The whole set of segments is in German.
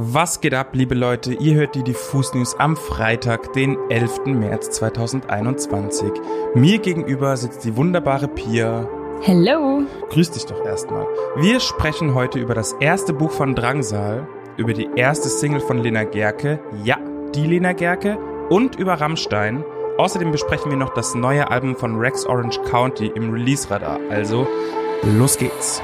Was geht ab, liebe Leute? Ihr hört die Diffus News am Freitag, den 11. März 2021. Mir gegenüber sitzt die wunderbare Pia. Hello. Grüß dich doch erstmal. Wir sprechen heute über das erste Buch von Drangsal, über die erste Single von Lena Gerke, ja, die Lena Gerke, und über Rammstein. Außerdem besprechen wir noch das neue Album von Rex Orange County im Release-Radar. Also, los geht's.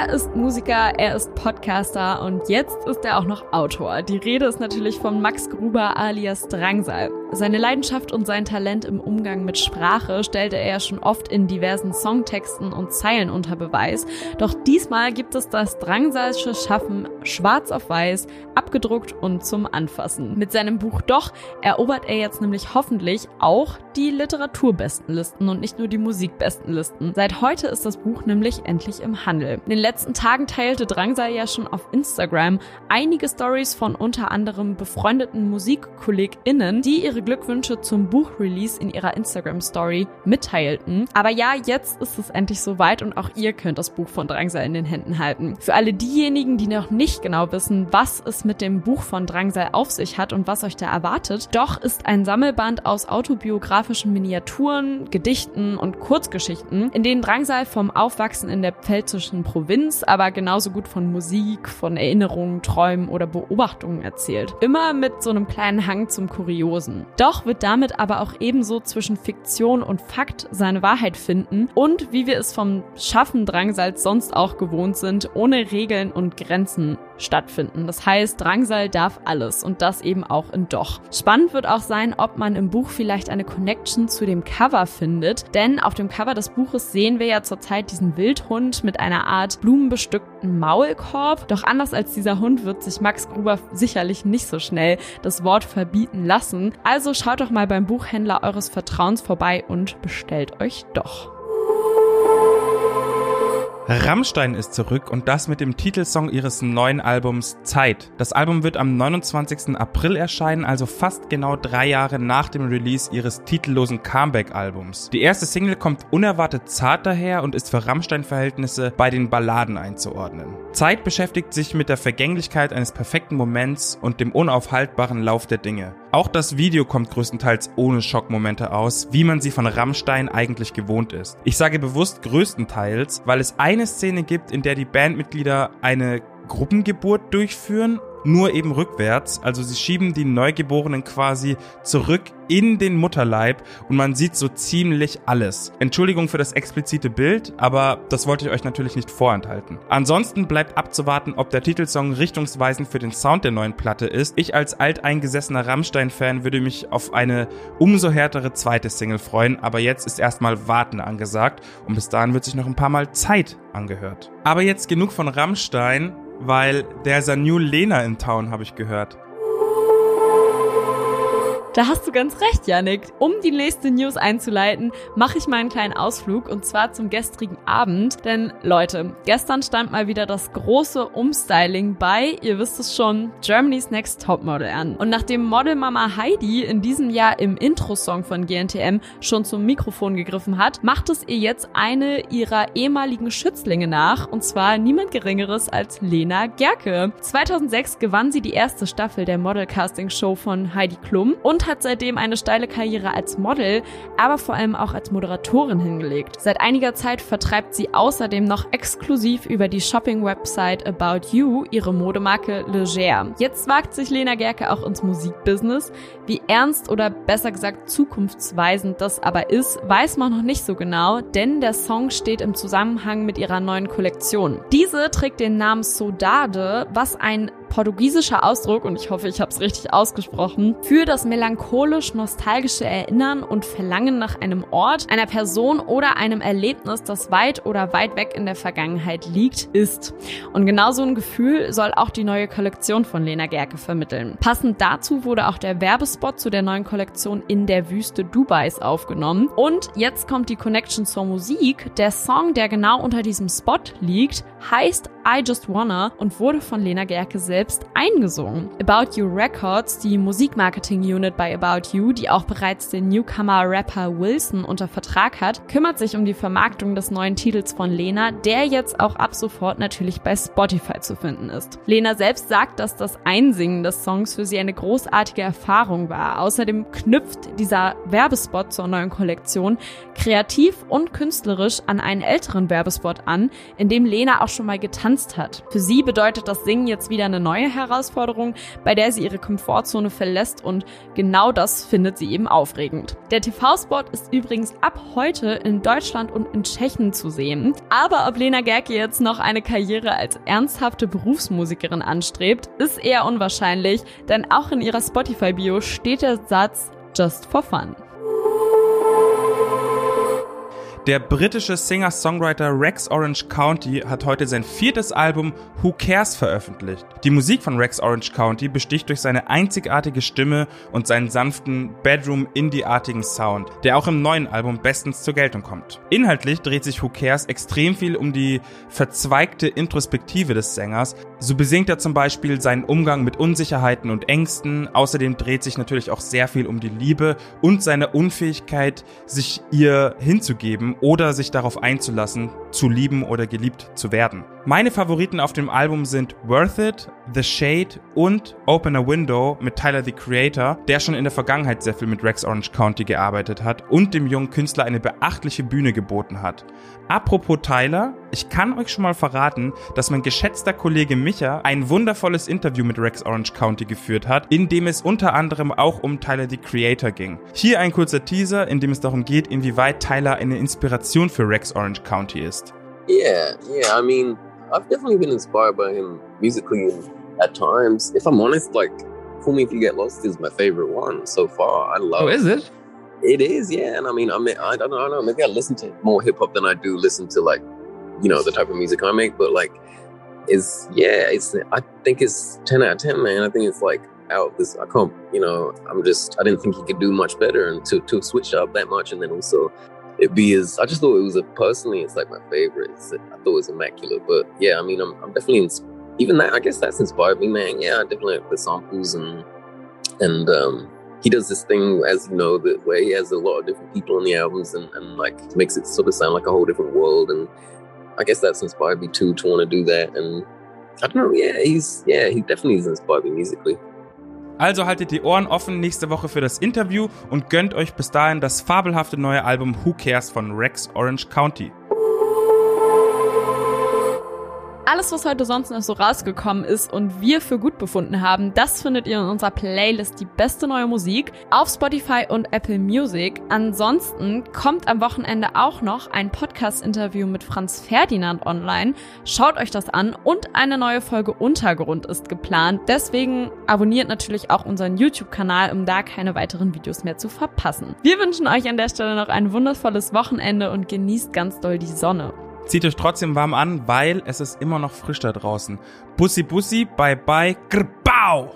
Er ist Musiker, er ist Podcaster und jetzt ist er auch noch Autor. Die Rede ist natürlich von Max Gruber alias Drangsal. Seine Leidenschaft und sein Talent im Umgang mit Sprache stellte er ja schon oft in diversen Songtexten und Zeilen unter Beweis. Doch diesmal gibt es das Drangsalsche Schaffen schwarz auf weiß, abgedruckt und zum Anfassen. Mit seinem Buch Doch erobert er jetzt nämlich hoffentlich auch die Literaturbestenlisten und nicht nur die Musikbestenlisten. Seit heute ist das Buch nämlich endlich im Handel. In den letzten Tagen teilte Drangsal ja schon auf Instagram einige Stories von unter anderem befreundeten MusikkollegInnen, die ihre Glückwünsche zum Buchrelease in ihrer Instagram-Story mitteilten. Aber ja, jetzt ist es endlich soweit und auch ihr könnt das Buch von Drangsal in den Händen halten. Für alle diejenigen, die noch nicht genau wissen, was es mit dem Buch von Drangsal auf sich hat und was euch da erwartet, doch ist ein Sammelband aus autobiografischen Miniaturen, Gedichten und Kurzgeschichten, in denen Drangsal vom Aufwachsen in der pfälzischen Provinz, aber genauso gut von Musik, von Erinnerungen, Träumen oder Beobachtungen erzählt. Immer mit so einem kleinen Hang zum Kuriosen. Doch wird damit aber auch ebenso zwischen Fiktion und Fakt seine Wahrheit finden und wie wir es vom Schaffen Drangsals sonst auch gewohnt sind, ohne Regeln und Grenzen stattfinden. Das heißt, Drangsal darf alles und das eben auch in Doch. Spannend wird auch sein, ob man im Buch vielleicht eine Connection zu dem Cover findet, denn auf dem Cover des Buches sehen wir ja zurzeit diesen Wildhund mit einer Art blumenbestückten Maulkorb. Doch anders als dieser Hund wird sich Max Gruber sicherlich nicht so schnell das Wort verbieten lassen. Also schaut doch mal beim Buchhändler eures Vertrauens vorbei und bestellt euch doch. Rammstein ist zurück und das mit dem Titelsong ihres neuen Albums Zeit. Das Album wird am 29. April erscheinen, also fast genau drei Jahre nach dem Release ihres titellosen Comeback-Albums. Die erste Single kommt unerwartet zart daher und ist für Rammstein-Verhältnisse bei den Balladen einzuordnen. Zeit beschäftigt sich mit der Vergänglichkeit eines perfekten Moments und dem unaufhaltbaren Lauf der Dinge. Auch das Video kommt größtenteils ohne Schockmomente aus, wie man sie von Rammstein eigentlich gewohnt ist. Ich sage bewusst größtenteils, weil es eine Szene gibt, in der die Bandmitglieder eine Gruppengeburt durchführen nur eben rückwärts. Also sie schieben die Neugeborenen quasi zurück in den Mutterleib und man sieht so ziemlich alles. Entschuldigung für das explizite Bild, aber das wollte ich euch natürlich nicht vorenthalten. Ansonsten bleibt abzuwarten, ob der Titelsong richtungsweisend für den Sound der neuen Platte ist. Ich als alteingesessener Rammstein-Fan würde mich auf eine umso härtere zweite Single freuen, aber jetzt ist erstmal Warten angesagt und bis dahin wird sich noch ein paar Mal Zeit angehört. Aber jetzt genug von Rammstein weil there's a new Lena in town, habe ich gehört. Da hast du ganz recht, Yannick. Um die nächste News einzuleiten, mache ich mal einen kleinen Ausflug und zwar zum gestrigen Abend. Denn Leute, gestern stand mal wieder das große Umstyling bei, ihr wisst es schon, Germany's Next Topmodel an. Und nachdem Modelmama Heidi in diesem Jahr im Intro-Song von GNTM schon zum Mikrofon gegriffen hat, macht es ihr jetzt eine ihrer ehemaligen Schützlinge nach und zwar niemand geringeres als Lena Gerke. 2006 gewann sie die erste Staffel der Model-Casting-Show von Heidi Klum und hat seitdem eine steile Karriere als Model, aber vor allem auch als Moderatorin hingelegt. Seit einiger Zeit vertreibt sie außerdem noch exklusiv über die Shopping-Website About You ihre Modemarke Leger. Jetzt wagt sich Lena Gerke auch ins Musikbusiness. Wie ernst oder besser gesagt zukunftsweisend das aber ist, weiß man noch nicht so genau, denn der Song steht im Zusammenhang mit ihrer neuen Kollektion. Diese trägt den Namen Sodade, was ein portugiesischer Ausdruck, und ich hoffe, ich habe es richtig ausgesprochen, für das melancholisch-nostalgische Erinnern und Verlangen nach einem Ort, einer Person oder einem Erlebnis, das weit oder weit weg in der Vergangenheit liegt, ist. Und genau so ein Gefühl soll auch die neue Kollektion von Lena Gerke vermitteln. Passend dazu wurde auch der Werbespot zu der neuen Kollektion in der Wüste Dubais aufgenommen. Und jetzt kommt die Connection zur Musik. Der Song, der genau unter diesem Spot liegt, heißt I Just Wanna und wurde von Lena Gerke selbst eingesungen. About You Records, die Musikmarketing-Unit bei About You, die auch bereits den Newcomer-Rapper Wilson unter Vertrag hat, kümmert sich um die Vermarktung des neuen Titels von Lena, der jetzt auch ab sofort natürlich bei Spotify zu finden ist. Lena selbst sagt, dass das Einsingen des Songs für sie eine großartige Erfahrung war. Außerdem knüpft dieser Werbespot zur neuen Kollektion kreativ und künstlerisch an einen älteren Werbespot an, in dem Lena auch schon mal getanzt hat. Für sie bedeutet das Singen jetzt wieder eine neue Herausforderung, bei der sie ihre Komfortzone verlässt und genau das findet sie eben aufregend. Der TV-Spot ist übrigens ab heute in Deutschland und in Tschechien zu sehen. Aber ob Lena Gerke jetzt noch eine Karriere als ernsthafte Berufsmusikerin anstrebt, ist eher unwahrscheinlich, denn auch in ihrer Spotify-Bio steht der Satz Just for Fun. Der britische Singer-Songwriter Rex Orange County hat heute sein viertes Album Who Cares veröffentlicht. Die Musik von Rex Orange County besticht durch seine einzigartige Stimme und seinen sanften Bedroom-Indie-artigen Sound, der auch im neuen Album bestens zur Geltung kommt. Inhaltlich dreht sich Who Cares extrem viel um die verzweigte Introspektive des Sängers. So besingt er zum Beispiel seinen Umgang mit Unsicherheiten und Ängsten. Außerdem dreht sich natürlich auch sehr viel um die Liebe und seine Unfähigkeit, sich ihr hinzugeben oder sich darauf einzulassen, zu lieben oder geliebt zu werden. Meine Favoriten auf dem Album sind Worth It, The Shade und Open a Window mit Tyler the Creator, der schon in der Vergangenheit sehr viel mit Rex Orange County gearbeitet hat und dem jungen Künstler eine beachtliche Bühne geboten hat. Apropos Tyler, ich kann euch schon mal verraten, dass mein geschätzter Kollege Micha ein wundervolles Interview mit Rex Orange County geführt hat, in dem es unter anderem auch um Tyler the Creator ging. Hier ein kurzer Teaser, in dem es darum geht, inwieweit Tyler eine Inspiration für Rex Orange County ist. Yeah, yeah, I mean, I've definitely been inspired by him musically and at times. If I'm honest, like Fool Me If You Get Lost is my favorite one so far. I love Oh, is it? It is, yeah. And I mean, I mean, I don't, I don't know. Maybe I listen to more hip hop than I do listen to like, you know, the type of music I make. But like, it's yeah, it's. I think it's ten out of ten, man. I think it's like out this. I can't, you know. I'm just. I didn't think he could do much better, and to to switch up that much, and then also it be as. I just thought it was a personally. It's like my favorite. It's, I thought it was immaculate. But yeah, I mean, I'm, I'm definitely ins- even that. I guess that's inspired me, man. Yeah, I definitely the samples and and um he does this thing, as you know, that where he has a lot of different people on the albums and, and like makes it sort of sound like a whole different world. And I guess that's inspired me too to want to do that. And I don't know, yeah, he's yeah, he definitely has inspired me musically. Also haltet die Ohren offen nächste Woche für das Interview und gönnt euch bis dahin das fabelhafte neue Album Who Cares von Rex Orange County. Alles, was heute sonst noch so rausgekommen ist und wir für gut befunden haben, das findet ihr in unserer Playlist Die beste neue Musik auf Spotify und Apple Music. Ansonsten kommt am Wochenende auch noch ein Podcast-Interview mit Franz Ferdinand online. Schaut euch das an und eine neue Folge Untergrund ist geplant. Deswegen abonniert natürlich auch unseren YouTube-Kanal, um da keine weiteren Videos mehr zu verpassen. Wir wünschen euch an der Stelle noch ein wundervolles Wochenende und genießt ganz doll die Sonne. Zieht euch trotzdem warm an, weil es ist immer noch frisch da draußen. Bussi Bussi, bye bye, grbau!